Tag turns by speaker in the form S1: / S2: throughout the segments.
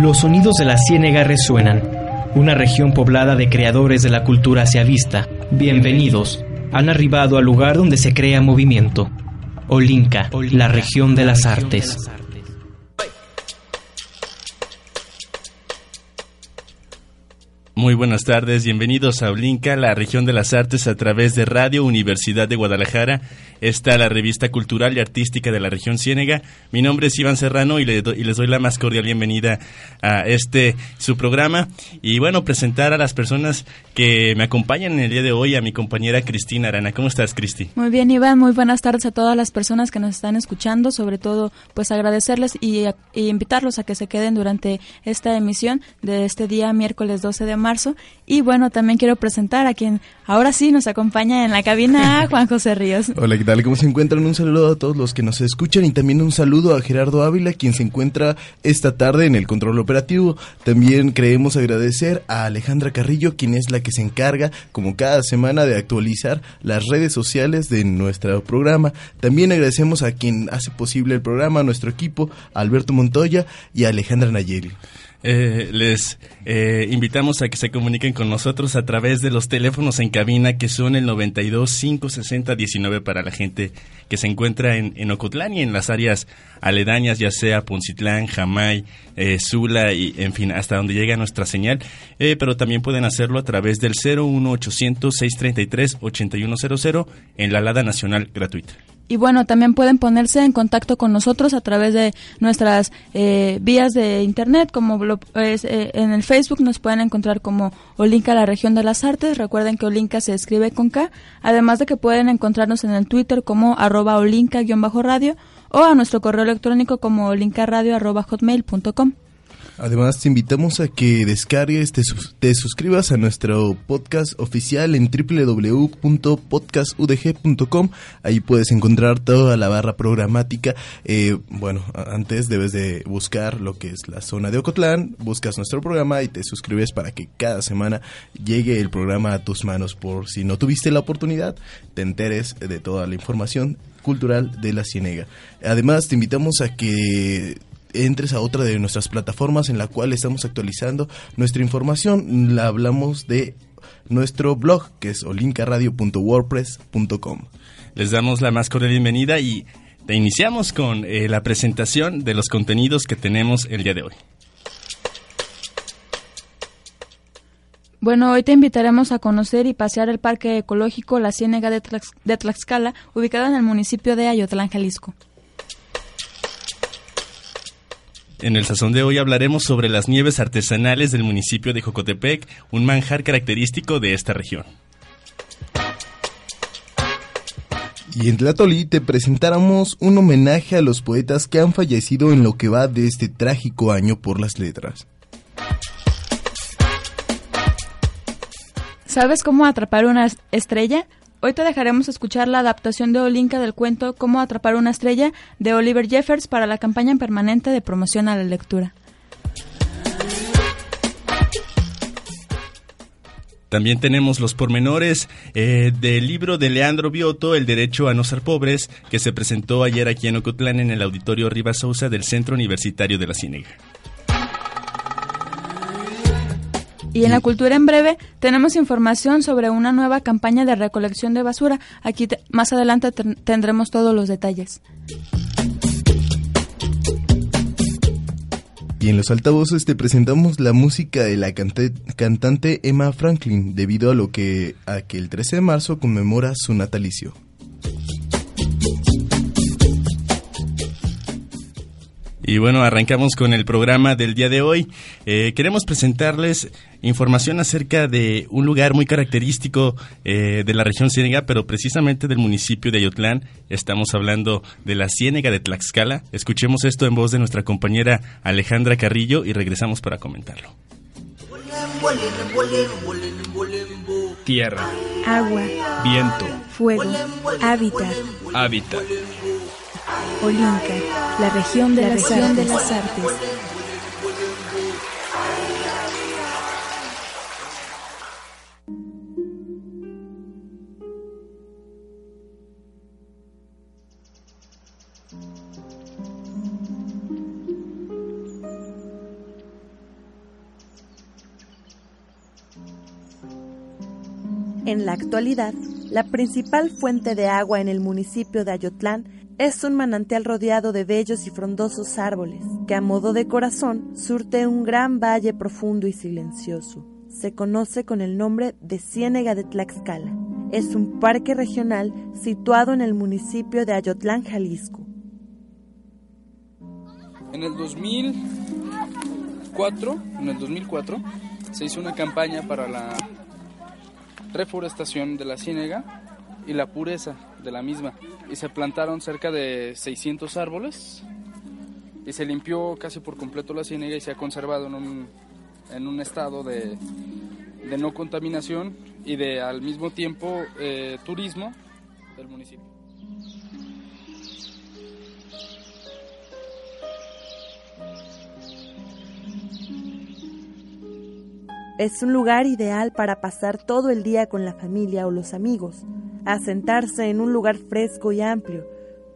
S1: Los sonidos de la ciénega resuenan, una región poblada de creadores de la cultura vista. Bienvenidos, han arribado al lugar donde se crea movimiento. Olinca, la región de las artes.
S2: Muy buenas tardes, bienvenidos a Olinca, la región de las artes a través de Radio Universidad de Guadalajara. Está la revista cultural y artística de la región Ciénega. Mi nombre es Iván Serrano y, les doy la más cordial bienvenida a este su programa. Y bueno, presentar a las personas que me acompañan en el día de hoy, a mi compañera Cristina Arana. ¿Cómo estás, Cristi?
S3: Muy bien, Iván, muy buenas tardes a todas las personas que nos están escuchando, sobre todo pues agradecerles y, y invitarlos a que se queden durante esta emisión de este día miércoles 12 de marzo marzo. Y bueno, también quiero presentar a quien ahora sí nos acompaña en la cabina, Juan José Ríos.
S4: Hola, ¿qué tal? ¿Cómo se encuentran? Un saludo a todos los que nos escuchan y también un saludo a Gerardo Ávila, quien se encuentra esta tarde en el control operativo. También creemos agradecer a Alejandra Carrillo, quien es la que se encarga, como cada semana, de actualizar las redes sociales de nuestro programa. También agradecemos a quien hace posible el programa, a nuestro equipo, Alberto Montoya y a Alejandra Nayeli.
S2: Eh, les eh, invitamos a que se comuniquen con nosotros a través de los teléfonos en cabina que son el 92 560 19 para la gente que se encuentra en, en Ocotlán y en las áreas aledañas, ya sea Poncitlán, Jamay, eh, Sula y en fin, hasta donde llega nuestra señal. pero también pueden hacerlo a través del 01800 633 8100 en la Alada Nacional gratuita.
S3: Y bueno, también pueden ponerse en contacto con nosotros a través de nuestras eh, vías de internet, como eh, en el Facebook nos pueden encontrar como Olinka la región de las artes. Recuerden que Olinka se escribe con K, además de que pueden encontrarnos en el Twitter como arroba olinka-radio o a nuestro correo electrónico como olinkaradio.hotmail.com.
S4: Además, te invitamos a que descargues, te, te, suscribas a nuestro podcast oficial en www.podcastudg.com. Ahí puedes encontrar toda la barra programática. Eh, bueno, antes debes de buscar lo que es la zona de Ocotlán, buscas nuestro programa y te suscribes para que cada semana llegue el programa a tus manos. Por si no tuviste la oportunidad, te enteres de toda la información cultural de la Cienega. Además, te invitamos a que entres a otra de nuestras plataformas en la cual estamos actualizando nuestra información. La hablamos de nuestro blog que es olincaradio.wordpress.com.
S2: Les damos la más cordial bienvenida y te iniciamos con eh, la presentación de los contenidos que tenemos el día de hoy.
S3: Bueno, hoy te invitaremos a conocer y pasear el Parque Ecológico La Ciénega de, de Tlaxcala, ubicado en el municipio de Ayotlán, Jalisco.
S2: En el sazón de hoy hablaremos sobre las nieves artesanales del municipio de Jocotepec, un manjar característico de esta región.
S4: Y en Tlatoli te presentáramos un homenaje a los poetas que han fallecido en lo que va de este trágico año por las letras.
S3: ¿Sabes cómo atrapar una estrella? Hoy te dejaremos escuchar la adaptación de Olinka del cuento Cómo atrapar una estrella de Oliver Jeffers para la campaña permanente de promoción a la lectura.
S2: También tenemos los pormenores eh, del libro de Leandro Bioto, El Derecho a No Ser Pobres, que se presentó ayer aquí en Ocotlán en el Auditorio Rivas Sousa del Centro Universitario de la Ciénega.
S3: Y en la cultura en breve tenemos información sobre una nueva campaña de recolección de basura. Aquí más adelante tendremos todos los detalles.
S4: Y en los altavoces te presentamos la música de la cantante Emma Franklin, debido a lo que a que el 13 de marzo conmemora su natalicio.
S2: Y bueno, arrancamos con el programa del día de hoy. Eh, queremos presentarles información acerca de un lugar muy característico eh, de la región ciénega, pero precisamente del municipio de Ayotlán. Estamos hablando de la ciénega de Tlaxcala. Escuchemos esto en voz de nuestra compañera Alejandra Carrillo y regresamos para comentarlo.
S5: Tierra,
S3: agua,
S5: viento,
S3: fuego, hábitat,
S5: hábitat
S3: Olinca, la región de, la región de las artes.
S5: En la actualidad, la principal fuente de agua en el municipio de Ayotlán es un manantial rodeado de bellos y frondosos árboles, que a modo de corazón surte un gran valle profundo y silencioso. Se conoce con el nombre de Ciénega de Tlaxcala. Es un parque regional situado en el municipio de Ayotlán, Jalisco.
S6: En el 2004, en el 2004 se hizo una campaña para la reforestación de la ciénega y la pureza de la misma. Y se plantaron cerca de 600 árboles y se limpió casi por completo la ciénega y se ha conservado en un, en un estado de, de, no contaminación y de al mismo tiempo eh, turismo del municipio.
S5: Es un lugar ideal para pasar todo el día con la familia o los amigos, a sentarse en un lugar fresco y amplio,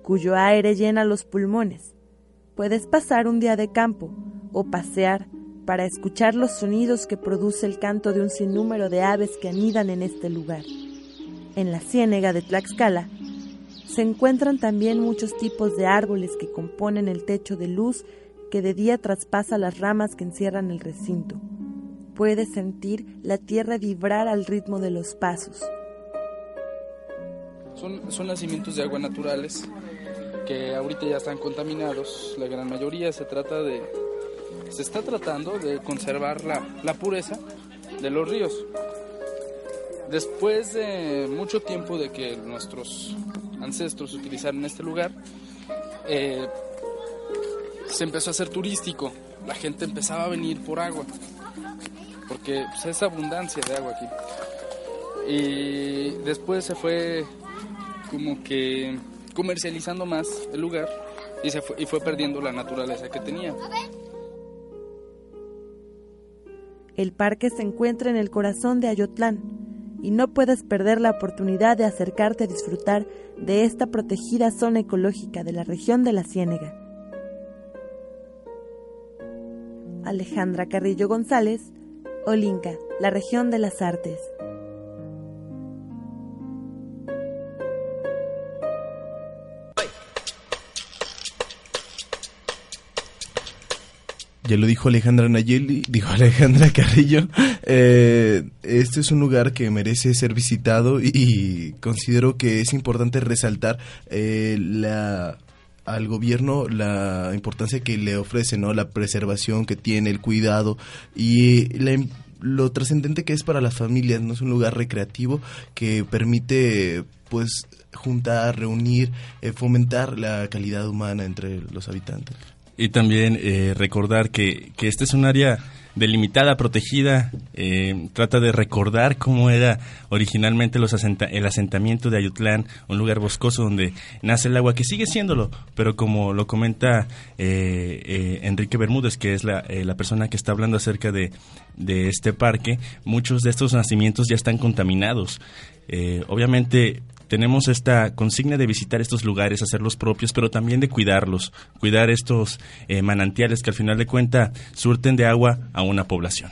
S5: cuyo aire llena los pulmones. Puedes pasar un día de campo o pasear para escuchar los sonidos que produce el canto de un sinnúmero de aves que anidan en este lugar. En la ciénega de Tlaxcala se encuentran también muchos tipos de árboles que componen el techo de luz que de día traspasa las ramas que encierran el recinto puede sentir la tierra vibrar al ritmo de los pasos.
S6: Son, son nacimientos de agua naturales que ahorita ya están contaminados. La gran mayoría se trata de, se está tratando de conservar la, la pureza de los ríos. Después de mucho tiempo de que nuestros ancestros utilizaron este lugar, eh, se empezó a hacer turístico. La gente empezaba a venir por agua porque pues, es abundancia de agua aquí. Y después se fue como que comercializando más el lugar y, se fue, y fue perdiendo la naturaleza que tenía.
S5: El parque se encuentra en el corazón de Ayotlán y no puedes perder la oportunidad de acercarte a disfrutar de esta protegida zona ecológica de la región de la Ciénega. Alejandra Carrillo González, Olinca, la región de las artes.
S4: Ya lo dijo Alejandra Nayeli, dijo Alejandra Carrillo. Eh, este es un lugar que merece ser visitado y, considero que es importante resaltar eh, la al gobierno la importancia que le ofrece, ¿no? La preservación que tiene, el cuidado y lo trascendente que es para las familias, ¿no? Es un lugar recreativo que permite, pues, juntar, reunir, eh, fomentar la calidad humana entre los habitantes.
S2: Y también eh, recordar que, que este es un área delimitada, protegida, eh, trata de recordar cómo era originalmente los el asentamiento de Ayutlán, un lugar boscoso donde nace el agua, que sigue siéndolo, pero como lo comenta eh, eh, Enrique Bermúdez, que es la, la, persona que está hablando acerca de, de, este parque, muchos de estos nacimientos ya están contaminados. obviamente tenemos esta consigna de visitar estos lugares, hacerlos propios, pero también de cuidarlos, cuidar estos eh, manantiales que al final de cuenta surten de agua a una población.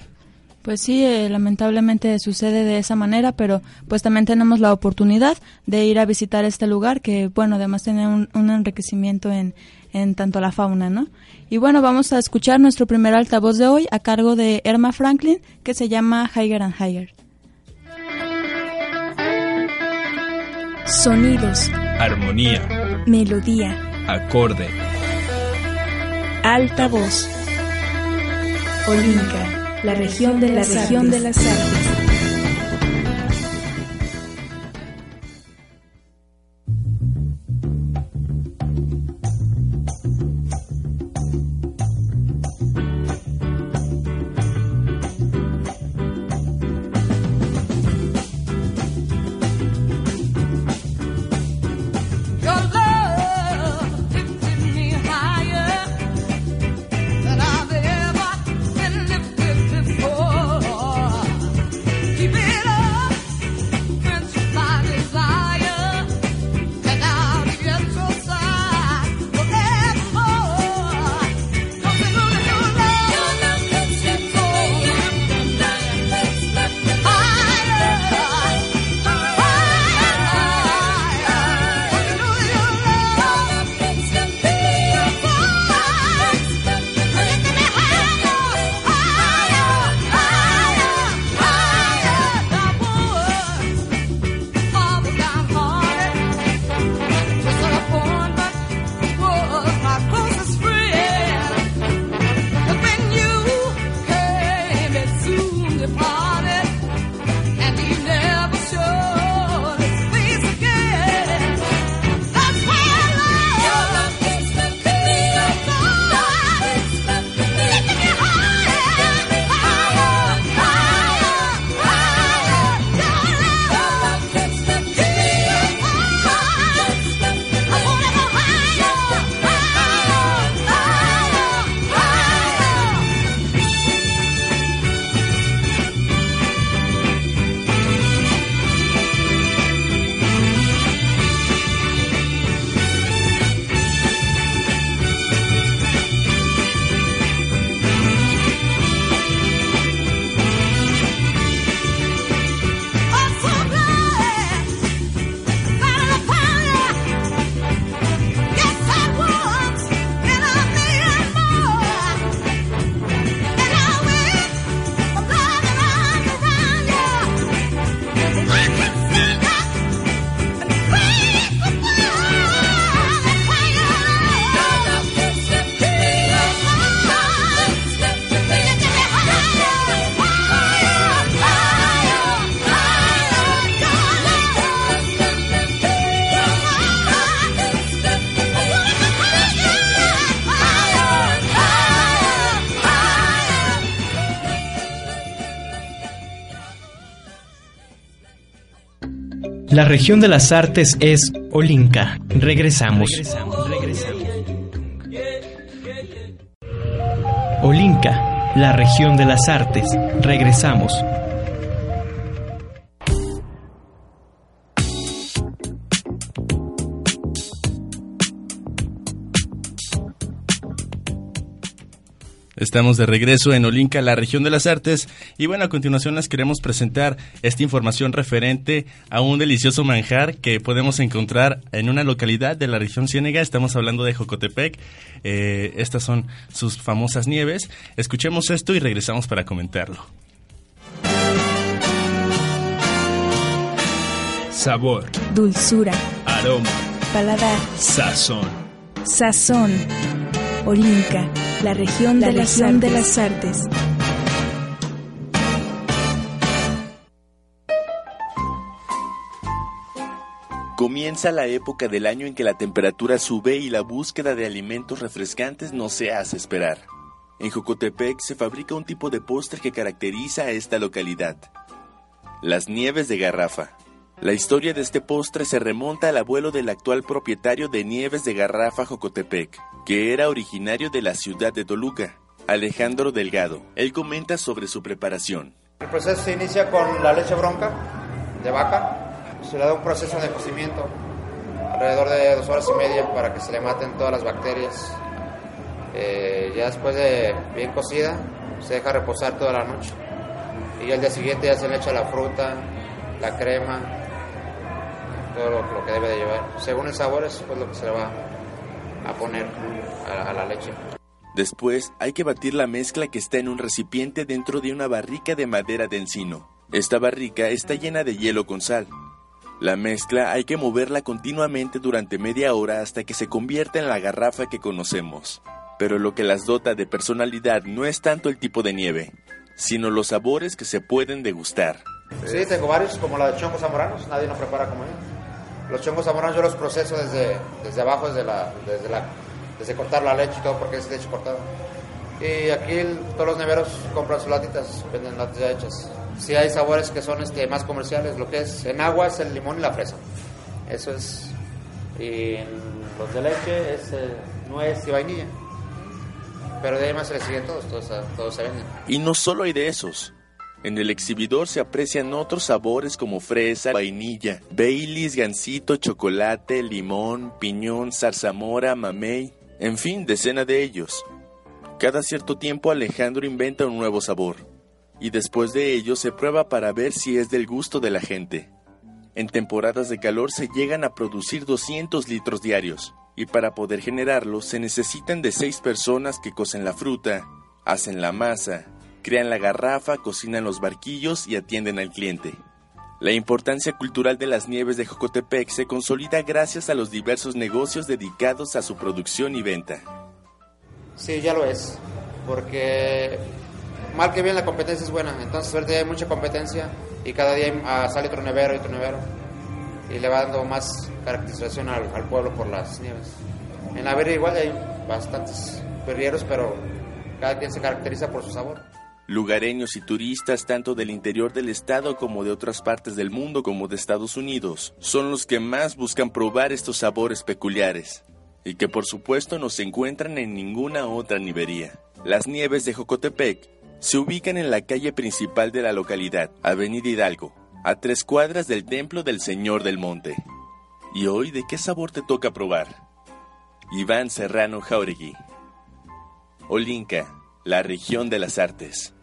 S3: Pues sí, eh, lamentablemente sucede de esa manera, pero pues también tenemos la oportunidad de ir a visitar este lugar que, bueno, además tiene un, enriquecimiento en, en tanto la fauna, ¿no? Y bueno, vamos a escuchar nuestro primer altavoz de hoy a cargo de Erma Franklin, que se llama Higher and Higher.
S7: Sonidos.
S8: Armonía.
S7: Melodía.
S8: Acorde.
S7: Alta voz. Olinca, la región de la región de las artes.
S1: La región de las artes es Olinca. Regresamos. Olinca, la región de las artes. Regresamos.
S2: Estamos de regreso en Olinca, la región de las artes, y bueno, a continuación les queremos presentar esta información referente a un delicioso manjar que podemos encontrar en una localidad de la región Ciénega. Estamos hablando de Jocotepec. Eh, estas son sus famosas nieves. Escuchemos esto y regresamos para comentarlo.
S8: Sabor,
S7: Dulzura.
S8: aroma,
S7: Paladar.
S8: sazón.
S7: Sazón. Olinca. La región, de, las
S3: región de las artes.
S9: Comienza la época del año en que la temperatura sube y la búsqueda de alimentos refrescantes no se hace esperar. En Jocotepec se fabrica un tipo de postre que caracteriza a esta localidad. Las nieves de garrafa. La historia de este postre se remonta al abuelo del actual propietario de Nieves de Garrafa Jocotepec, que era originario de la ciudad de Toluca, Alejandro Delgado. Él comenta sobre su preparación.
S10: El proceso se inicia con la leche bronca de vaca. Se le da un proceso de cocimiento alrededor de dos horas y media para que se le maten todas las bacterias. Eh, ya después de bien cocida, se deja reposar toda la noche. Y al día siguiente ya se le echa la fruta, la crema, todo lo, lo que debe de llevar. Según el sabor es pues, lo que se le va a poner a- a la leche.
S9: Después hay que batir la mezcla que está en un recipiente dentro de una barrica de madera de encino. Esta barrica está llena de hielo con sal. La mezcla hay que moverla continuamente durante media hora hasta que se convierta en la garrafa que conocemos. Pero lo que las dota de personalidad no es tanto el tipo de nieve, sino los sabores que se pueden degustar.
S10: Sí, tengo varios, como la de chongos zamoranos, nadie nos prepara como yo. Los chongos zamoranos yo los proceso desde, desde abajo, desde, la, desde, la, desde cortar la leche y todo, porque es leche cortada. Y aquí el- todos los neveros compran sus latitas, venden latas ya hechas. Sí hay sabores que son este, más comerciales, lo que es en agua es el limón y la fresa. Eso es. Y los de leche es eh, nuez y vainilla. Pero de ahí más se le siguen todos, todos, todos se venden.
S9: Y no solo hay de esos. En el exhibidor se aprecian otros sabores como fresa, vainilla, Baileys, gansito, chocolate, limón, piñón, zarzamora, mamey, en fin, decena de ellos. Cada cierto tiempo Alejandro inventa un nuevo sabor, y después de ello se prueba para ver si es del gusto de la gente. En temporadas de calor se llegan a producir 200 litros diarios, y para poder generarlos se necesitan de 6 personas que cocen la fruta, hacen la masa, crean la garrafa, cocinan los barquillos y atienden al cliente. La importancia cultural de las nieves de Jocotepec se consolida gracias a los diversos negocios dedicados a su producción y venta.
S10: Sí, ya lo es, porque mal que bien la competencia es buena, entonces ahorita hay mucha competencia y cada día ah, sale otro nevero y otro nevero y le va dando más caracterización al, pueblo por las nieves. En la Verga igual hay bastantes berrieros, pero cada quien se caracteriza por su sabor.
S9: Lugareños y turistas tanto del interior del estado como de otras partes del mundo como de Estados Unidos son los que más buscan probar estos sabores peculiares y que por supuesto no se encuentran en ninguna otra nievería. Las nieves de Jocotepec se ubican en la calle principal de la localidad, Avenida Hidalgo, a tres cuadras del Templo del Señor del Monte. ¿Y hoy de qué sabor te toca probar? Iván Serrano Jauregui. Olinca, la región de las artes.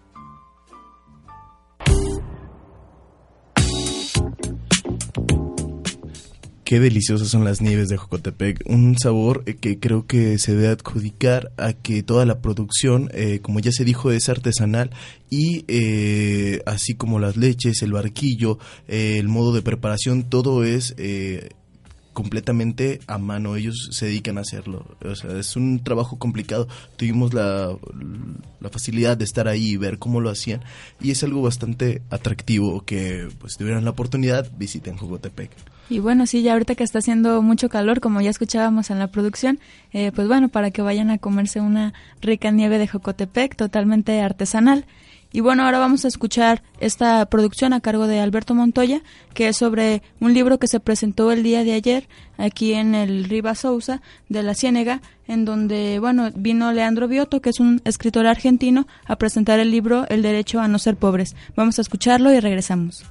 S4: Qué deliciosas son las nieves de Jocotepec. Un sabor eh, que creo que se debe adjudicar a que toda la producción, eh, como ya se dijo, es artesanal y eh, así como las leches, el barquillo, eh, el modo de preparación, todo es completamente a mano. Ellos se dedican a hacerlo. O sea, es un trabajo complicado. Tuvimos la, la facilidad de estar ahí y ver cómo lo hacían y es algo bastante atractivo que pues tuvieran la oportunidad visiten Jocotepec.
S3: Y bueno, sí, ya ahorita que está haciendo mucho calor, como ya escuchábamos en la producción, eh, pues bueno, para que vayan a comerse una rica nieve de Jocotepec, totalmente artesanal. Y bueno, ahora vamos a escuchar esta producción a cargo de Alberto Montoya, que es sobre un libro que se presentó el día de ayer aquí en el Riva Sousa de la Ciénega, en donde, bueno, vino Leandro Biotto, que es un escritor argentino, a presentar el libro El derecho a no ser pobres. Vamos a escucharlo y regresamos.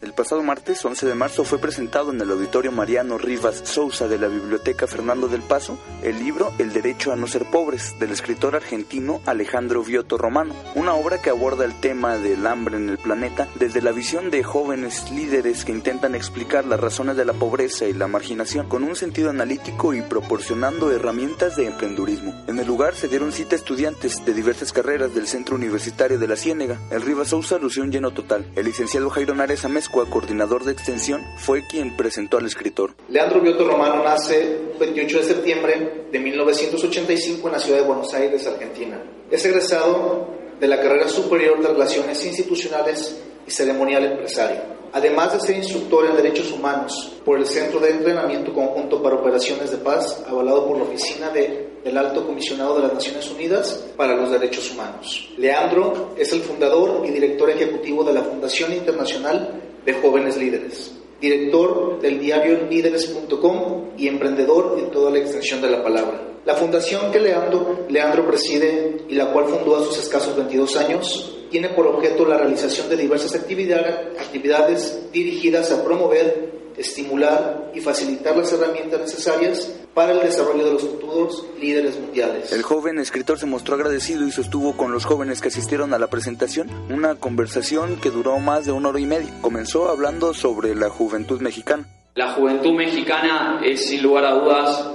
S11: El pasado martes 11 de marzo fue presentado en el Auditorio Mariano Rivas Sousa de la Biblioteca Fernando del Paso el libro El derecho a no ser pobres del escritor argentino Alejandro Viotto Romano, una obra que aborda el tema del hambre en el planeta desde la visión de jóvenes líderes que intentan explicar las razones de la pobreza y la marginación con un sentido analítico y proporcionando herramientas de emprendurismo. En el lugar se dieron cita estudiantes de diversas carreras del Centro Universitario de la Ciénega. El Rivas Sousa lució un lleno total. El licenciado Jairo Nares coordinador de extensión, fue quien presentó al escritor.
S12: Leandro Biotto Romano nace el 28 de septiembre de 1985 en la ciudad de Buenos Aires, Argentina. Es egresado de la carrera superior de Relaciones Institucionales y Ceremonial Empresario. Además de ser instructor en Derechos Humanos por el Centro de Entrenamiento Conjunto para Operaciones de Paz, avalado por la Oficina de, del Alto Comisionado de las Naciones Unidas para los Derechos Humanos. Leandro es el fundador y director ejecutivo de la Fundación Internacional de jóvenes líderes, director del diario líderes.com y emprendedor en toda la extensión de la palabra. La fundación que Leandro, Leandro preside y la cual fundó a sus escasos 22 años tiene por objeto la realización de diversas actividades, actividades dirigidas a promover estimular y facilitar las herramientas necesarias para el desarrollo de los futuros líderes mundiales.
S11: El joven escritor se mostró agradecido y sostuvo con los jóvenes que asistieron a la presentación una conversación que duró más de una hora y media. Comenzó hablando sobre la juventud mexicana.
S13: La juventud mexicana es sin lugar a dudas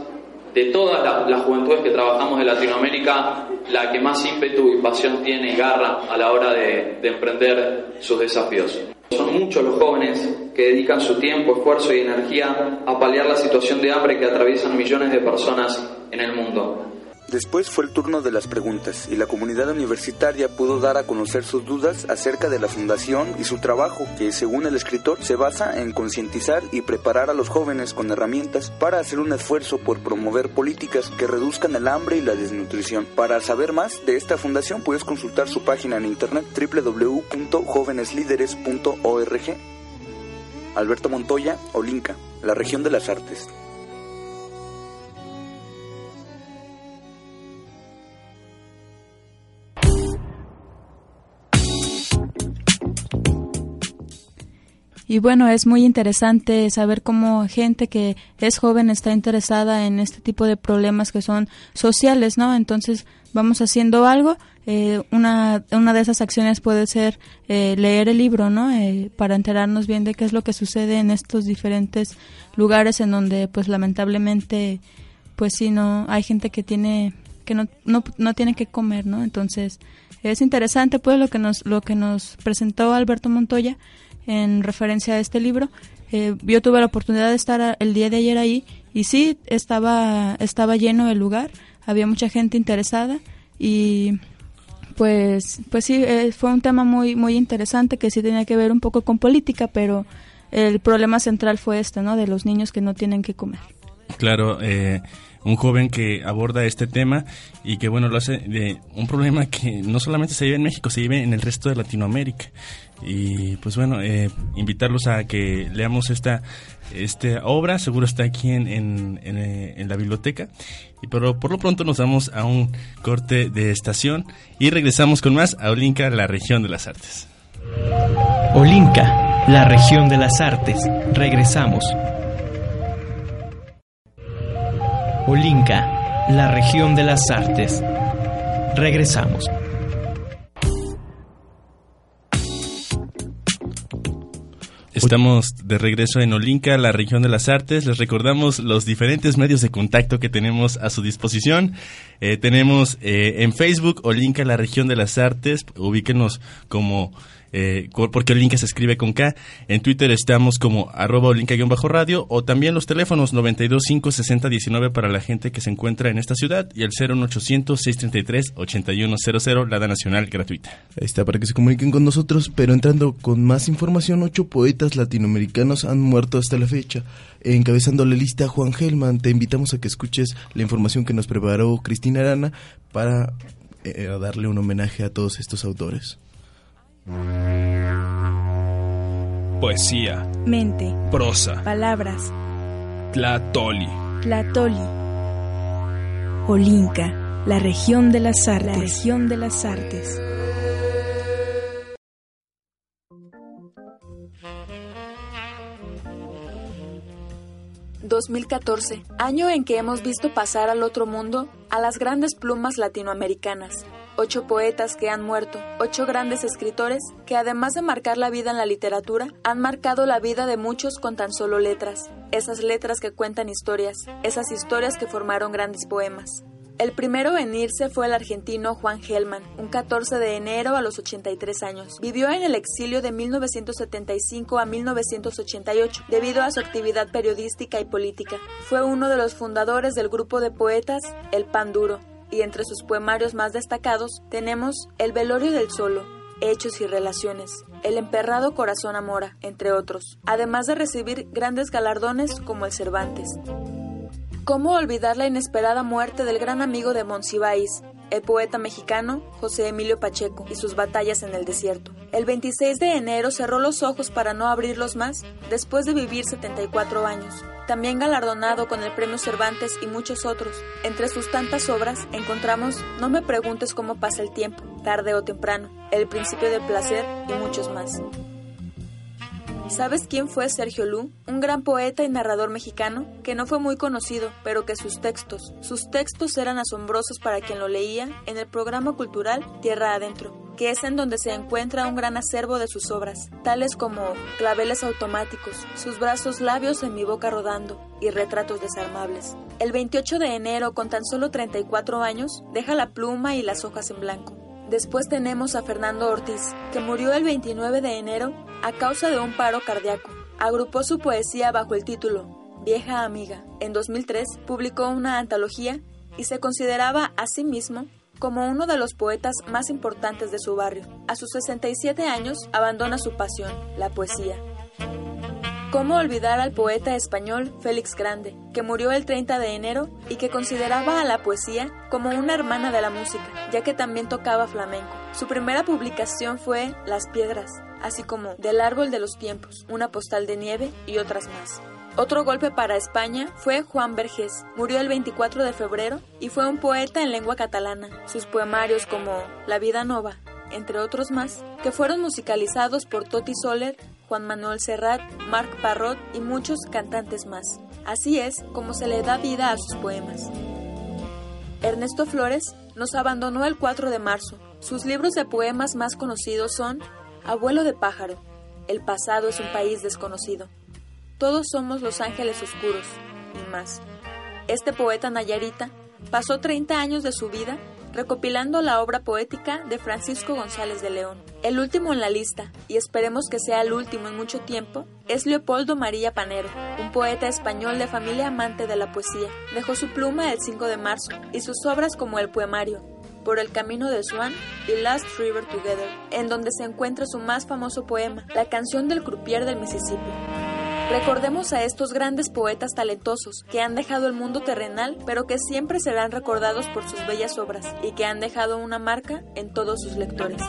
S13: de todas las, juventudes que trabajamos en Latinoamérica, la que más ímpetu y pasión tiene y garra a la hora de emprender sus desafíos. Son muchos los jóvenes que dedican su tiempo, esfuerzo y energía a paliar la situación de hambre que atraviesan millones de personas en el mundo.
S11: Después fue el turno de las preguntas y la comunidad universitaria pudo dar a conocer sus dudas acerca de la fundación y su trabajo, que según el escritor se basa en concientizar y preparar a los jóvenes con herramientas para hacer un esfuerzo por promover políticas que reduzcan el hambre y la desnutrición. Para saber más de esta fundación puedes consultar su página en internet www.joveneslíderes.org. Alberto Montoya, Olinca, la región de las artes.
S3: Y bueno, es muy interesante saber cómo gente que es joven está interesada en este tipo de problemas que son sociales, ¿no? Entonces vamos haciendo algo. Eh, una, una de esas acciones puede ser eh, leer el libro, ¿no? Eh, para enterarnos bien de qué es lo que sucede en estos diferentes lugares en donde, pues lamentablemente, pues sí, no, hay gente que tiene que no, no, no tiene que comer, ¿no? Entonces es interesante, pues lo que nos lo que nos presentó Alberto Montoya en referencia a este libro. Eh, yo tuve la oportunidad de estar el día de ayer ahí y sí, estaba, estaba lleno el lugar, había mucha gente interesada y pues, pues sí, eh, fue un tema muy, muy interesante que sí tenía que ver un poco con política, pero el problema central fue este, ¿no? De los niños que no tienen que comer.
S2: Claro, eh, un joven que aborda este tema y que bueno lo hace de un problema que no solamente se vive en México, se vive en el resto de Latinoamérica. Y pues bueno, eh, invitarlos a que leamos esta, esta obra, seguro está aquí en, en, eh, en, la biblioteca. Y pero por lo pronto nos vamos a un corte de estación y regresamos con más a Olinka, la región de las artes.
S1: Olinka, la región de las artes. Regresamos. Olinka, la región de las artes. Regresamos.
S2: Estamos de regreso en Olinka, la región de las artes. Les recordamos los diferentes medios de contacto que tenemos a su disposición. Eh, tenemos eh, en Facebook Olinka, la región de las artes. Ubíquenos como eh, porque Olinka se escribe con K. En Twitter estamos como arroba Olinka-radio o también los teléfonos 9256019 para la gente que se encuentra en esta ciudad y el 01800-633-8100, la da nacional gratuita.
S4: Ahí está, para que se comuniquen con nosotros, pero entrando con más información, ocho poetas latinoamericanos han muerto hasta la fecha. Encabezando la lista, Juan Gelman, te invitamos a que escuches la información que nos preparó Cristina Arana para eh, darle un homenaje a todos estos autores.
S8: Poesía.
S7: Mente.
S8: Prosa.
S7: Palabras.
S8: Tlatoli.
S7: Tlatoli. Olinca, la región de las artes. La región de las artes.
S14: ...2014... año en que hemos visto pasar al otro mundo... ...a las grandes plumas latinoamericanas... Ocho poetas que han muerto, ocho grandes escritores que además de marcar la vida en la literatura, han marcado la vida de muchos con tan solo letras, esas letras que cuentan historias, esas historias que formaron grandes poemas. El primero en irse fue el argentino Juan Gelman, un 14 de enero a los 83 años. Vivió en el exilio de 1975 a 1988 debido a su actividad periodística y política. Fue uno de los fundadores del grupo de poetas El Pan Duro, y entre sus poemarios más destacados tenemos El velorio del solo, Hechos y relaciones, El emperrado corazón amora, entre otros, además de recibir grandes galardones como el Cervantes. ¿Cómo olvidar la inesperada muerte del gran amigo de Monsiváis, el poeta mexicano José Emilio Pacheco y sus batallas en el desierto. El 26 de enero cerró los ojos para no abrirlos más después de vivir 74 años. También galardonado con el Premio Cervantes y muchos otros. Entre sus tantas obras encontramos No me preguntes cómo pasa el tiempo, tarde o temprano, El principio del placer y muchos más. ¿Sabes quién fue Sergio Lu? Un gran poeta y narrador mexicano que no fue muy conocido, pero que sus textos, sus textos eran asombrosos para quien lo leía en el programa cultural Tierra Adentro, que es en donde se encuentra un gran acervo de sus obras, tales como Claveles automáticos, Sus brazos labios en mi boca rodando y Retratos desarmables. El 28 de enero, con tan solo 34 años, deja la pluma y las hojas en blanco. Después tenemos a Fernando Ortiz, que murió el 29 de enero a causa de un paro cardíaco. Agrupó su poesía bajo el título Vieja Amiga. En 2003 publicó una antología y se consideraba a sí mismo como uno de los poetas más importantes de su barrio. A sus 67 años abandona su pasión, la poesía. ¿Cómo olvidar al poeta español Félix Grande, que murió el 30 de enero y que consideraba a la poesía como una hermana de la música, ya que también tocaba flamenco? Su primera publicación fue Las Piedras, así como Del Árbol de los Tiempos, una postal de nieve y otras más. Otro golpe para España fue Juan Vergés. Murió el 24 de febrero y fue un poeta en lengua catalana. Sus poemarios como La vida nova, entre otros más, que fueron musicalizados por Toti Soler, Juan Manuel Serrat, Marc Parrot y muchos cantantes más. Así es como se le da vida a sus poemas. Ernesto Flores nos abandonó el 4 de marzo. Sus libros de poemas más conocidos son Abuelo de pájaro, El pasado es un país desconocido, Todos somos los ángeles oscuros y más. Este poeta nayarita pasó 30 años de su vida recopilando la obra poética de Francisco González de León. El último en la lista, y esperemos que sea el último en mucho tiempo, es Leopoldo María Panero, un poeta español de familia amante de la poesía. Dejó su pluma el 5 de marzo y sus obras como el poemario, por el camino de Swan y Last River Together, en donde se encuentra su más famoso poema, La canción del croupier del Mississippi. Recordemos a estos grandes poetas talentosos que han dejado el mundo terrenal, pero que siempre serán recordados por sus bellas obras y que han dejado una marca en todos sus lectores.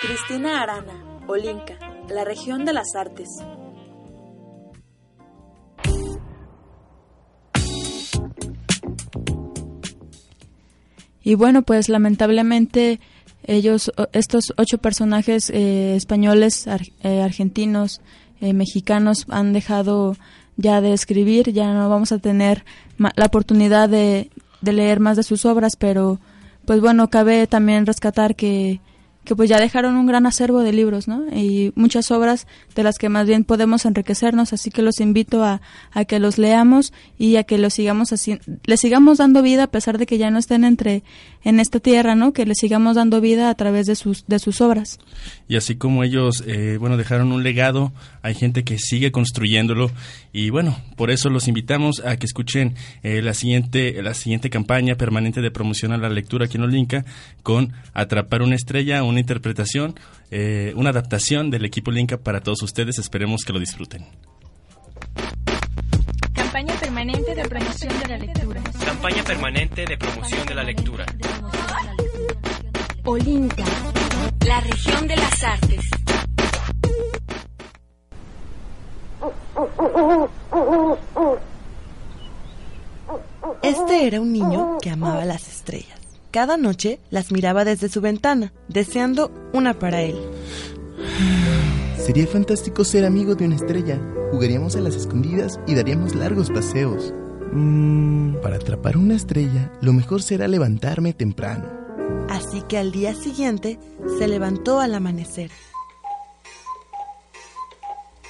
S14: Cristina Arana, Olinca, la región de las artes.
S3: Y bueno, pues lamentablemente ellos, estos ocho personajes eh, españoles, eh, argentinos, eh, mexicanos han dejado ya de escribir, ya no vamos a tener la oportunidad de, de leer más de sus obras, pero pues bueno, cabe también rescatar que que pues ya dejaron un gran acervo de libros, ¿no? Y muchas obras de las que más bien podemos enriquecernos, así que los invito a, a que los leamos y a que los sigamos así, les sigamos dando vida a pesar de que ya no estén entre en esta tierra, ¿no? Que les sigamos dando vida a través de sus de sus obras.
S2: Y así como ellos, eh, bueno, dejaron un legado, hay gente que sigue construyéndolo y bueno, por eso los invitamos a que escuchen eh, la siguiente la siguiente campaña permanente de promoción a la lectura aquí en Olinka con Atrapar una estrella, una interpretación, eh, una adaptación del equipo Linka para todos ustedes. Esperemos que lo disfruten.
S7: Campaña permanente de promoción de la lectura.
S1: Campaña permanente de promoción de la lectura.
S7: Olinka.
S15: La región de las artes.
S5: Este era un niño que amaba las estrellas. Cada noche las miraba desde su ventana, deseando una para él.
S4: Sería fantástico ser amigo de una estrella. Jugaríamos a las escondidas y daríamos largos paseos. Mm, para atrapar una estrella, lo mejor será levantarme temprano.
S5: Así que al día siguiente se levantó al amanecer.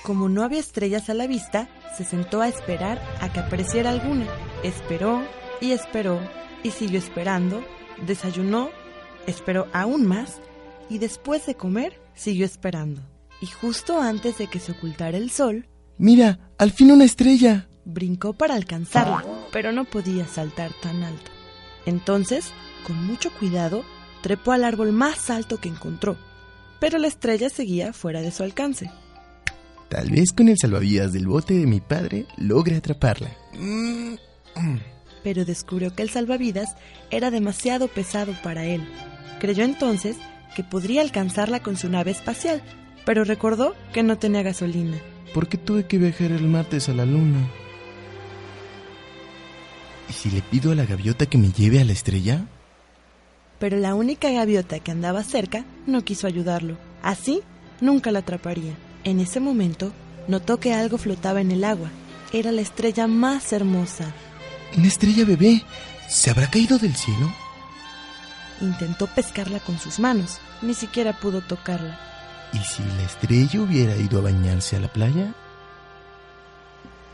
S5: Como no había estrellas a la vista, se sentó a esperar a que apareciera alguna. Esperó y esperó y siguió esperando. Desayunó, esperó aún más y después de comer siguió esperando. Y justo antes de que se ocultara el sol,
S4: Mira, al fin una estrella.
S5: Brincó para alcanzarla, pero no podía saltar tan alto. Entonces, con mucho cuidado, trepó al árbol más alto que encontró, pero la estrella seguía fuera de su alcance.
S4: Tal vez con el salvavidas del bote de mi padre logre atraparla.
S5: Pero descubrió que el salvavidas era demasiado pesado para él. Creyó entonces que podría alcanzarla con su nave espacial, pero recordó que no tenía gasolina.
S4: ¿Por qué tuve que viajar el martes a la luna? ¿Y si le pido a la gaviota que me lleve a la estrella?
S5: Pero la única gaviota que andaba cerca no quiso ayudarlo. Así, nunca la atraparía. En ese momento, notó que algo flotaba en el agua. Era la estrella más hermosa.
S4: ¿Una estrella bebé? ¿Se habrá caído del cielo?
S5: Intentó pescarla con sus manos. Ni siquiera pudo tocarla.
S4: ¿Y si la estrella hubiera ido a bañarse a la playa?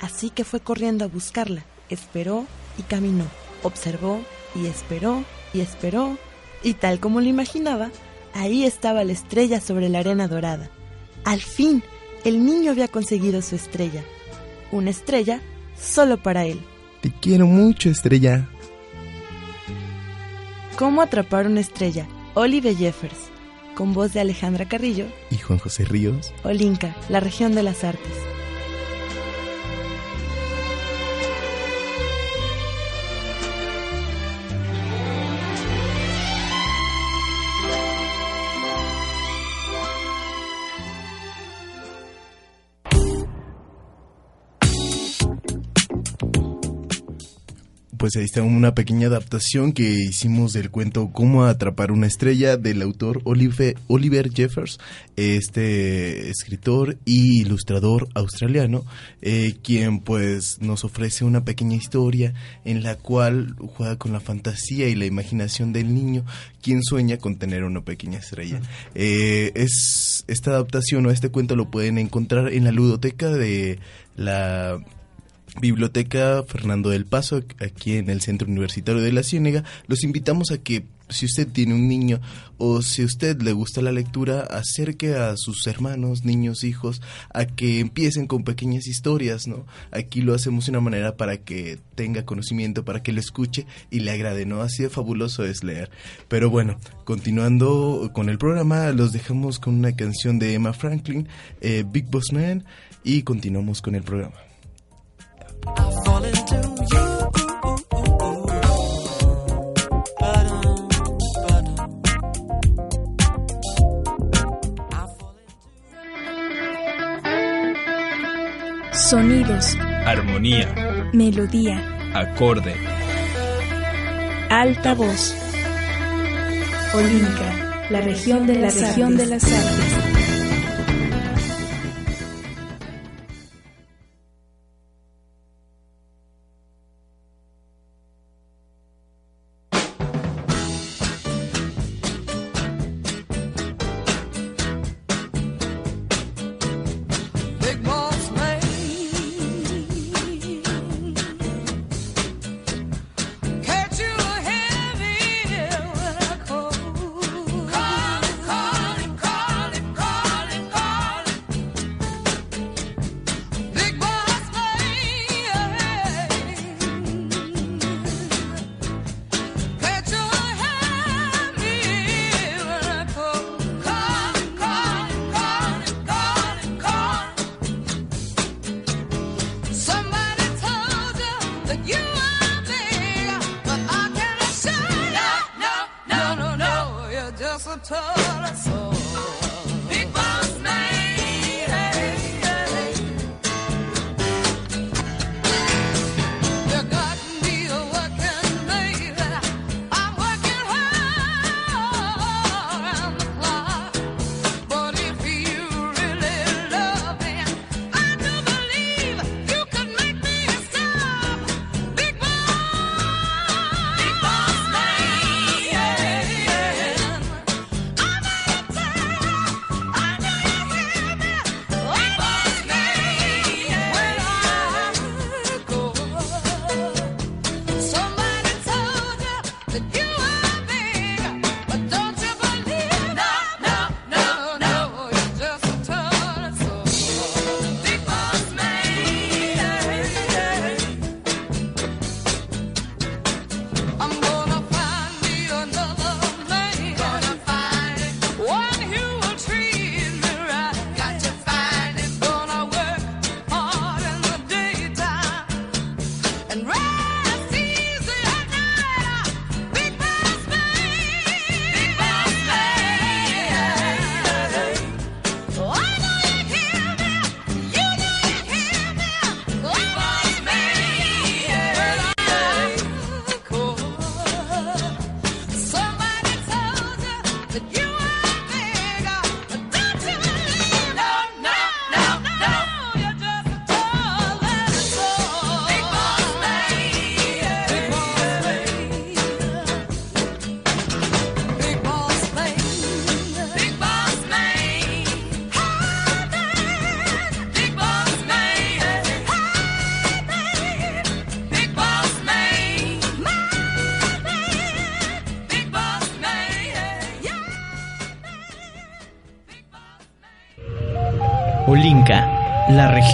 S5: Así que fue corriendo a buscarla. Esperó y caminó. Observó y esperó y esperó. Y tal como lo imaginaba, ahí estaba la estrella sobre la arena dorada. Al fin, el niño había conseguido su estrella. Una estrella solo para él.
S4: Te quiero mucho, estrella.
S5: ¿Cómo atrapar una estrella? Olive Jeffers, con voz de Alejandra Carrillo
S4: Y Juan José Ríos.
S5: Olinka, la región de las artes.
S4: Pues ahí está una pequeña adaptación que hicimos del cuento Cómo atrapar una estrella del autor Olive- Oliver Jeffers, este escritor y ilustrador australiano, eh, quien pues nos ofrece una pequeña historia en la cual juega con la fantasía y la imaginación del niño, quien sueña con tener una pequeña estrella. Eh, es esta adaptación o este cuento lo pueden encontrar en la ludoteca de la Biblioteca Fernando del Paso, aquí en el Centro Universitario de la Ciénega. Los invitamos a que si usted tiene un niño o si usted le gusta la lectura, acerque a sus hermanos, niños, hijos, a que empiecen con pequeñas historias, ¿no? Aquí lo hacemos de una manera para que tenga conocimiento, para que lo escuche y le agrade, ¿no? Así de fabuloso es leer. Pero bueno, continuando con el programa, los dejamos con una canción de Emma Franklin, eh, Big Boss Man, y continuamos con el programa.
S7: Sonidos,
S8: Armonía,
S7: melodía,
S8: acorde,
S7: alta voz. Olinka, la región de las, región de las artes.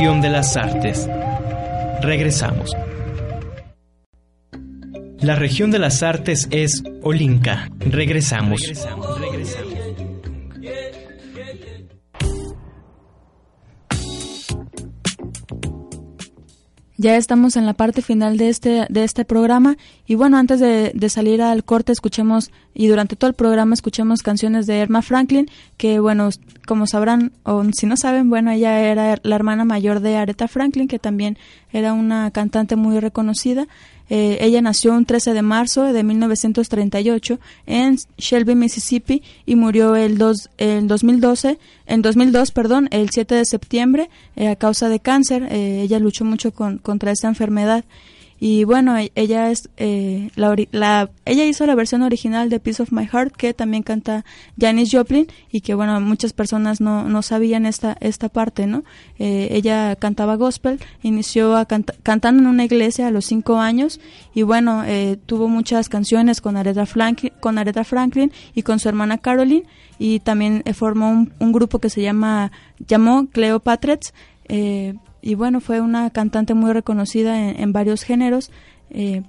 S1: De las artes. Regresamos. La región de las artes es Olinca. Regresamos.
S3: Ya estamos en la parte final de este, de este programa y bueno, antes de, salir al corte escuchemos y durante todo el programa escuchemos canciones de Irma Franklin, que bueno, como sabrán o si no saben, bueno, ella era la hermana mayor de Aretha Franklin, que también era una cantante muy reconocida. Eh, ella nació un 13 de marzo de 1938 en Shelby, Mississippi y murió el, dos, el 2012, en 2002, perdón, el 7 de septiembre eh, a causa de cáncer. Eh, ella luchó mucho con, contra esta enfermedad y bueno, e- ella es eh, la, la ella hizo la versión original de Piece of My Heart que también canta Janis Joplin y que bueno muchas personas no, no sabían esta esta parte, ¿no? Eh, ella cantaba gospel, inició a canta- cantando en una iglesia a los cinco años y bueno eh, tuvo muchas canciones con Aretha Franklin, con Aretha Franklin y con su hermana Caroline y también eh, formó un, un grupo que se llama llamó Cleopatrets eh, y bueno, fue una cantante muy reconocida en, en varios géneros, eh,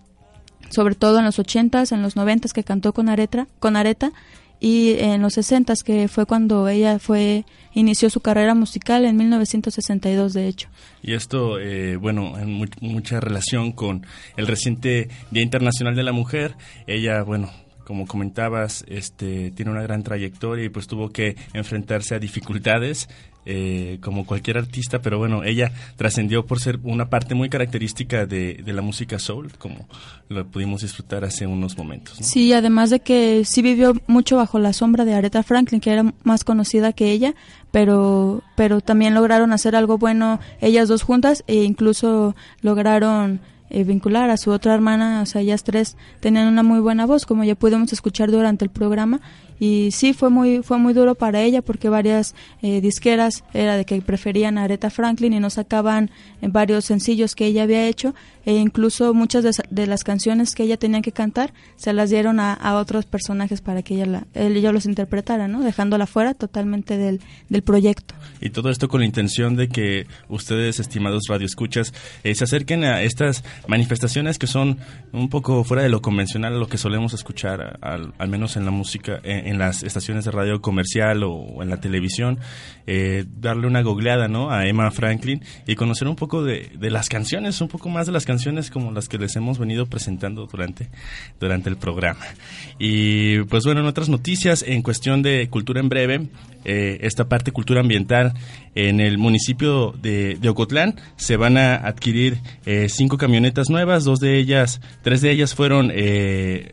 S3: sobre todo en los 80s, en los 90s que cantó con Aretha, con Aretha y en los 60s que fue cuando ella fue inició su carrera musical en 1962 de hecho.
S2: Y esto, eh, bueno, en mu- mucha relación con el reciente Día Internacional de la Mujer. Ella, bueno, como comentabas, este, tiene una gran trayectoria y pues tuvo que enfrentarse a dificultades. Eh, como cualquier artista, pero bueno, ella trascendió por ser una parte muy característica de, la música soul, como lo pudimos disfrutar hace unos momentos.
S3: Sí, además de que sí vivió mucho bajo la sombra de Aretha Franklin, que era más conocida que ella, pero, pero también lograron hacer algo bueno ellas dos juntas e incluso lograron eh, vincular a su otra hermana, o sea, ellas tres tenían una muy buena voz, como ya pudimos escuchar durante el programa, y sí fue muy fue muy duro para ella porque varias eh, disqueras era de que preferían a Aretha Franklin y no sacaban eh, varios sencillos que ella había hecho e incluso muchas de, de las canciones que ella tenía que cantar se las dieron a, a otros personajes para que ella la, él- ella los interpretara, ¿no? Dejándola fuera totalmente del, del proyecto.
S2: Y todo esto con la intención de que ustedes, estimados radioescuchas, eh, se acerquen a estas manifestaciones que son un poco fuera de lo convencional, lo que solemos escuchar, al, menos en la música, en, las estaciones de radio comercial o, en la televisión, eh, darle una googleada ¿no? a Emma Franklin y conocer un poco de, las canciones, un poco más de las canciones como las que les hemos venido presentando durante, durante el programa. Y pues bueno, en otras noticias, en cuestión de cultura en breve, eh, esta parte cultura ambiental en el municipio de, Ocotlán se van a adquirir eh, cinco camionetas nuevas, dos de ellas, tres de ellas fueron eh,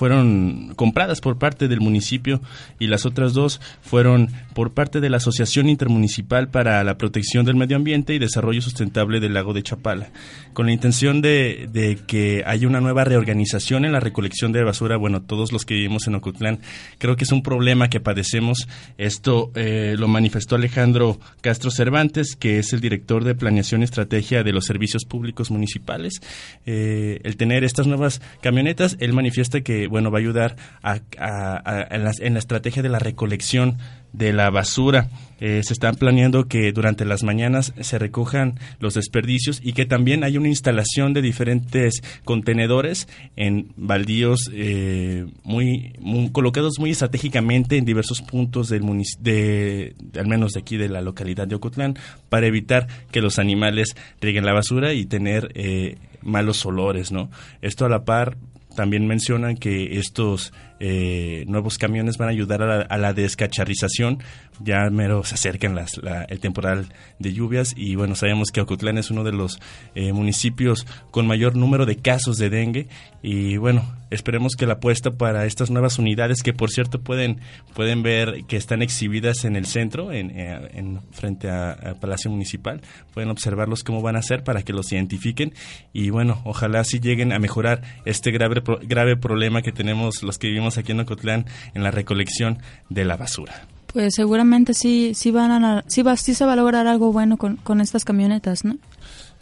S2: fueron compradas por parte del municipio y las otras dos fueron por parte de la Asociación Intermunicipal para la Protección del Medio Ambiente y Desarrollo Sustentable del Lago de Chapala, con la intención de, de que haya una nueva reorganización en la recolección de basura. Bueno, todos los que vivimos en Ocotlán, creo que es un problema que padecemos. Esto eh, lo manifestó Alejandro Castro Cervantes, que es el director de Planeación y Estrategia de los Servicios Públicos Municipales. Eh, el tener estas nuevas camionetas, él manifiesta que bueno va a ayudar a, a- en, la, en la estrategia de la recolección de la basura. Eh, se están planeando que durante las mañanas se recojan los desperdicios y que también hay una instalación de diferentes contenedores en baldíos eh, muy, colocados muy estratégicamente en diversos puntos del de, de- al menos de aquí de la localidad de Ocotlán para evitar que los animales rieguen la basura y tener eh, malos olores, ¿no? Esto a la par también mencionan que estos eh, nuevos camiones van a ayudar a la, a la. Ya mero se acercan las, la- el temporal de lluvias. Y bueno, sabemos que Ocotlán es uno de los eh, municipios con mayor número de casos de dengue. Y bueno, esperemos que la apuesta para estas nuevas unidades que por cierto pueden, pueden ver que están exhibidas en el centro, en, eh, en- frente a- al Palacio Municipal, pueden observarlos cómo van a ser para que los identifiquen. Y bueno, ojalá sí lleguen a mejorar este grave, grave problema que tenemos los que vivimos aquí en Ocotlán en la recolección de la basura.
S3: Pues seguramente sí, sí van a, sí va, sí se va a lograr algo bueno con, con estas camionetas, ¿no?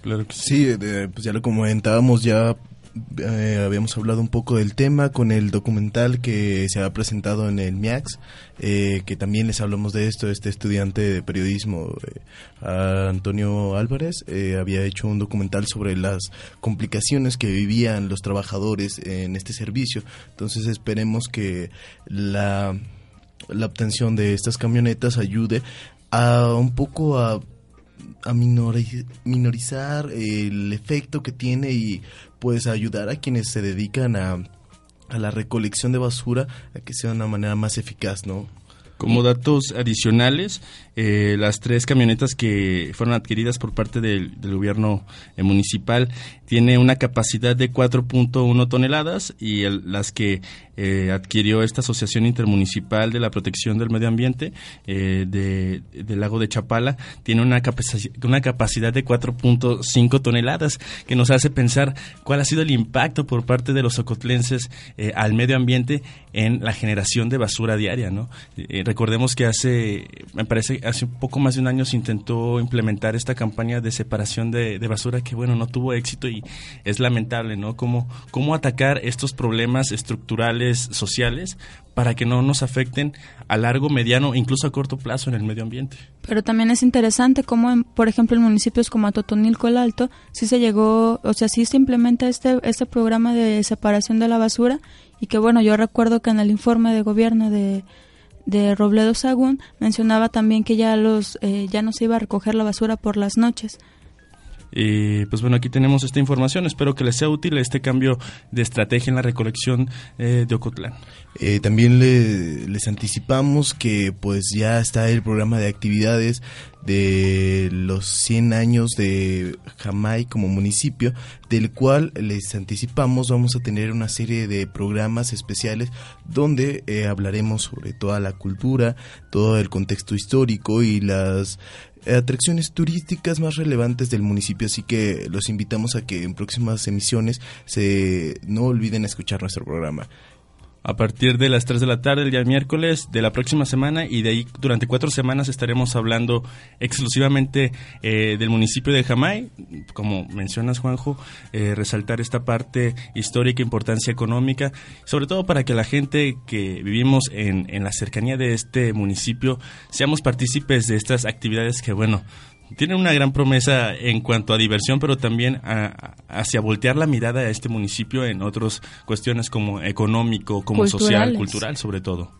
S2: Claro que
S4: sí. de- pues ya lo comentábamos, ya eh, habíamos hablado un poco del tema con el documental que se ha presentado en el MIAX, eh, que también les hablamos de esto, este estudiante de periodismo, eh, Antonio Álvarez, eh, había hecho un documental sobre las complicaciones que vivían los trabajadores en este servicio. Entonces esperemos que la, la obtención de estas camionetas ayude a un poco a a minori- minorizar el efecto que tiene y pues ayudar a quienes se dedican a, a la recolección de basura a que sea de una manera más eficaz, ¿no?
S2: Como datos adicionales, eh, las tres camionetas que fueron adquiridas por parte del, gobierno eh, municipal tiene una capacidad de 4.1 toneladas y el- las que eh, adquirió esta Asociación Intermunicipal de la Protección del Medio Ambiente eh, de- del lago de Chapala tiene una, capaci- una capacidad de 4.5 toneladas que nos hace pensar cuál ha sido el impacto por parte de los ocotlenses eh, al medio ambiente en la generación de basura diaria, ¿no? Recordemos que hace, me parece, hace un poco más de un año se intentó implementar esta campaña de separación de, basura que, bueno, no tuvo éxito y es lamentable, ¿no? Cómo, cómo atacar estos problemas estructurales sociales para que no nos afecten a largo, mediano, incluso a corto plazo en el medio ambiente.
S3: Pero también es interesante cómo, en, por ejemplo, en municipios como Atotonilco el Alto, sí se llegó, o sea, sí se implementa este, este programa de separación de la basura y que, bueno, yo recuerdo que en el informe de gobierno de, de Robledo Sagún mencionaba también que ya, los, eh, ya no se iba a recoger la basura por las noches.
S2: Y pues bueno, aquí tenemos esta información. Espero que les sea útil este cambio de estrategia en la recolección eh, de Ocotlán.
S4: Eh, también le- les anticipamos que pues ya está el programa de actividades de los 100 años de Jamay como municipio, del cual les anticipamos vamos a tener una serie de programas especiales donde eh, hablaremos sobre toda la cultura, todo el contexto histórico y las atracciones turísticas más relevantes del municipio, así que los invitamos a que en próximas emisiones se no olviden escuchar nuestro programa.
S2: A partir de las 3 de la tarde el día miércoles de la próxima semana y de ahí durante cuatro semanas estaremos hablando exclusivamente eh, del municipio de Jamay. Como mencionas, Juanjo, eh, resaltar esta parte histórica, importancia económica, sobre todo para que la gente que vivimos en, en la cercanía de este municipio seamos partícipes de estas actividades que, bueno, tienen una gran promesa en cuanto a diversión, pero también a- hacia voltear la mirada a este municipio en otras cuestiones como económico, como social, cultural sobre todo.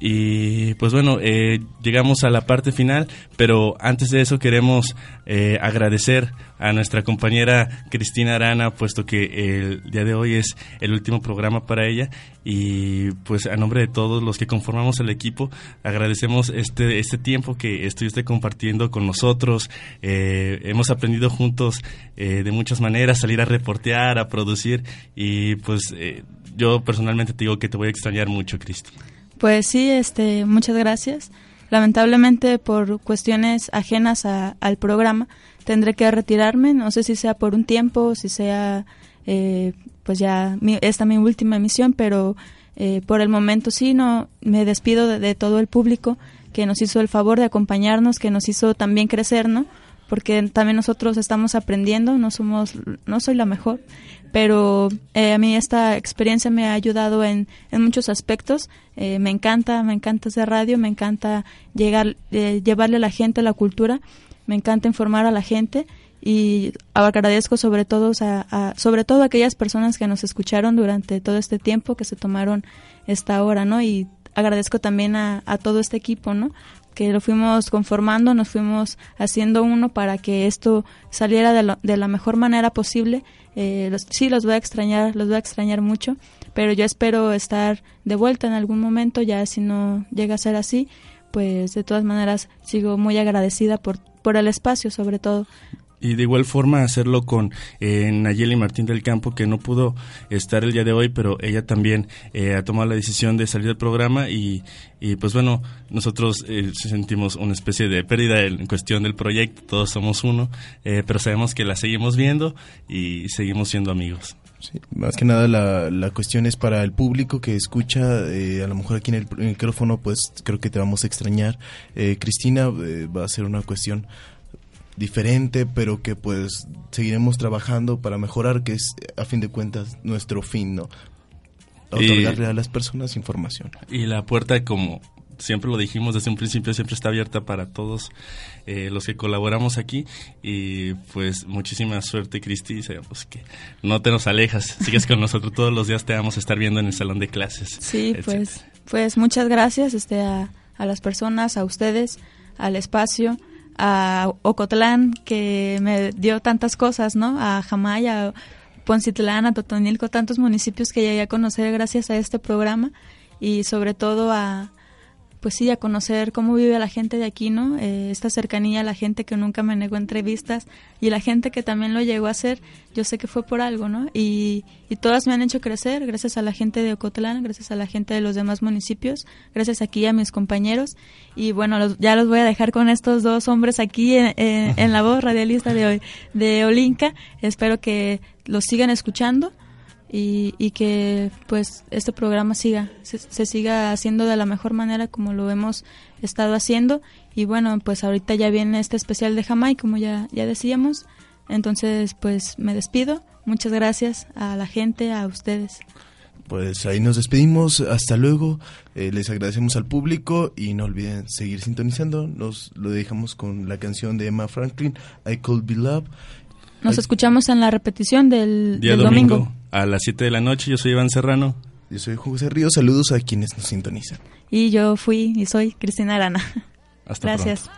S2: Y pues bueno, eh, llegamos a la parte final, pero antes de eso queremos eh, agradecer a nuestra compañera Cristina Arana, puesto que el día de hoy es el último programa para ella y pues a nombre de todos los que conformamos el equipo agradecemos este, este tiempo que estuviste compartiendo con nosotros. Eh, hemos aprendido juntos eh, de muchas maneras, salir a reportear, a producir y pues eh, yo personalmente te digo que te voy a extrañar mucho, Cristi.
S3: Pues sí, este, muchas gracias. Lamentablemente por cuestiones ajenas a- al programa tendré que retirarme. No sé si sea por un tiempo, si sea eh, pues ya mi- esta mi última emisión, pero eh, por el momento sí, no me despido de, de todo el público que nos hizo el favor de acompañarnos, que nos hizo también crecer, ¿no? Porque también nosotros estamos aprendiendo, no somos, no soy la mejor, pero eh, a mí esta experiencia me ha ayudado en, en muchos aspectos. Eh, me encanta, me encanta hacer radio, me encanta llegar, eh, llevarle a la gente la cultura, me encanta informar a la gente y agradezco sobre todo a, a- sobre todo a aquellas personas que nos escucharon durante todo este tiempo que se tomaron esta hora, ¿no? Y agradezco también a, a todo este equipo, ¿no? Que lo fuimos conformando, nos fuimos haciendo uno para que esto saliera de, lo- de la mejor manera posible. Eh, los- sí, los voy a extrañar, los voy a extrañar mucho, pero yo espero estar de vuelta en algún momento, ya si no llega a ser así, pues de todas maneras sigo muy agradecida por, por el espacio sobre todo.
S2: Y de igual forma hacerlo con eh, Nayeli Martín del Campo, que no pudo estar el día de hoy, pero ella también eh, ha tomado la decisión de salir del programa y, y pues bueno, nosotros eh, sentimos una especie de pérdida en cuestión del proyecto, todos somos uno, eh, pero sabemos que la seguimos viendo y seguimos siendo amigos.
S4: Más que nada la, la cuestión es para el público que escucha, eh, a lo mejor aquí en el pr- micrófono pues creo que te vamos a extrañar. Eh, Cristina eh, va a ser una cuestión diferente, pero que pues seguiremos trabajando para mejorar, que es a fin de cuentas nuestro fin, ¿no?
S2: Y-
S4: Otorgarle a las personas información.
S2: Y la puerta, como siempre lo dijimos desde un principio, siempre está abierta para todos eh, los que colaboramos aquí. Y pues muchísima suerte, Cristi. Sabemos que no te nos alejas, sigues con nosotros todos los días, te vamos a estar viendo en el salón de clases.
S3: Sí,
S2: etcétera.
S3: pues, pues muchas gracias este, a, a las personas, a ustedes, al espacio, a Ocotlán, que me dio tantas cosas, ¿no? A Jamaya, a Poncitlán, a Totonilco, tantos municipios que llegué a conocer gracias a este programa y sobre todo a, pues sí, a conocer cómo vive la gente de aquí, ¿no? Eh, esta cercanía a la gente que nunca me negó entrevistas y la gente que también lo llegó a hacer, yo sé que fue por algo, ¿no? Y, y todas me han hecho crecer, gracias a la gente de Ocotlán, gracias a la gente de los demás municipios, gracias aquí a mis compañeros. Y bueno, los- ya los voy a dejar con estos dos hombres aquí en, en- la voz radialista de hoy, de Olinka. Espero que los sigan escuchando y, y que pues este programa siga se, se siga haciendo de la mejor manera como lo hemos estado haciendo. Y bueno pues ahorita ya viene este especial de Jamaica como ya ya decíamos. Entonces pues me despido. Muchas gracias a la gente a ustedes.
S4: Pues ahí nos despedimos, hasta luego, eh, les agradecemos al público y no olviden seguir sintonizando, nos lo dejamos con la canción de Emma Franklin, I Could Be Love.
S3: Nos
S4: Ay,
S3: escuchamos en la repetición del,
S2: Día
S3: del
S2: domingo,
S3: domingo
S2: a las 7 de la noche. Yo soy Iván Serrano.
S4: Yo soy José Ríos, saludos a quienes nos sintonizan.
S3: y yo fui y soy Cristina Arana
S2: Hasta
S3: gracias.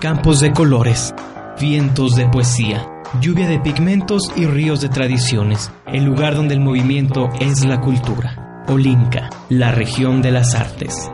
S1: Campos de colores, vientos de poesía, lluvia de pigmentos y ríos de tradiciones, el lugar donde el movimiento es la cultura. Olinca, la región de las artes.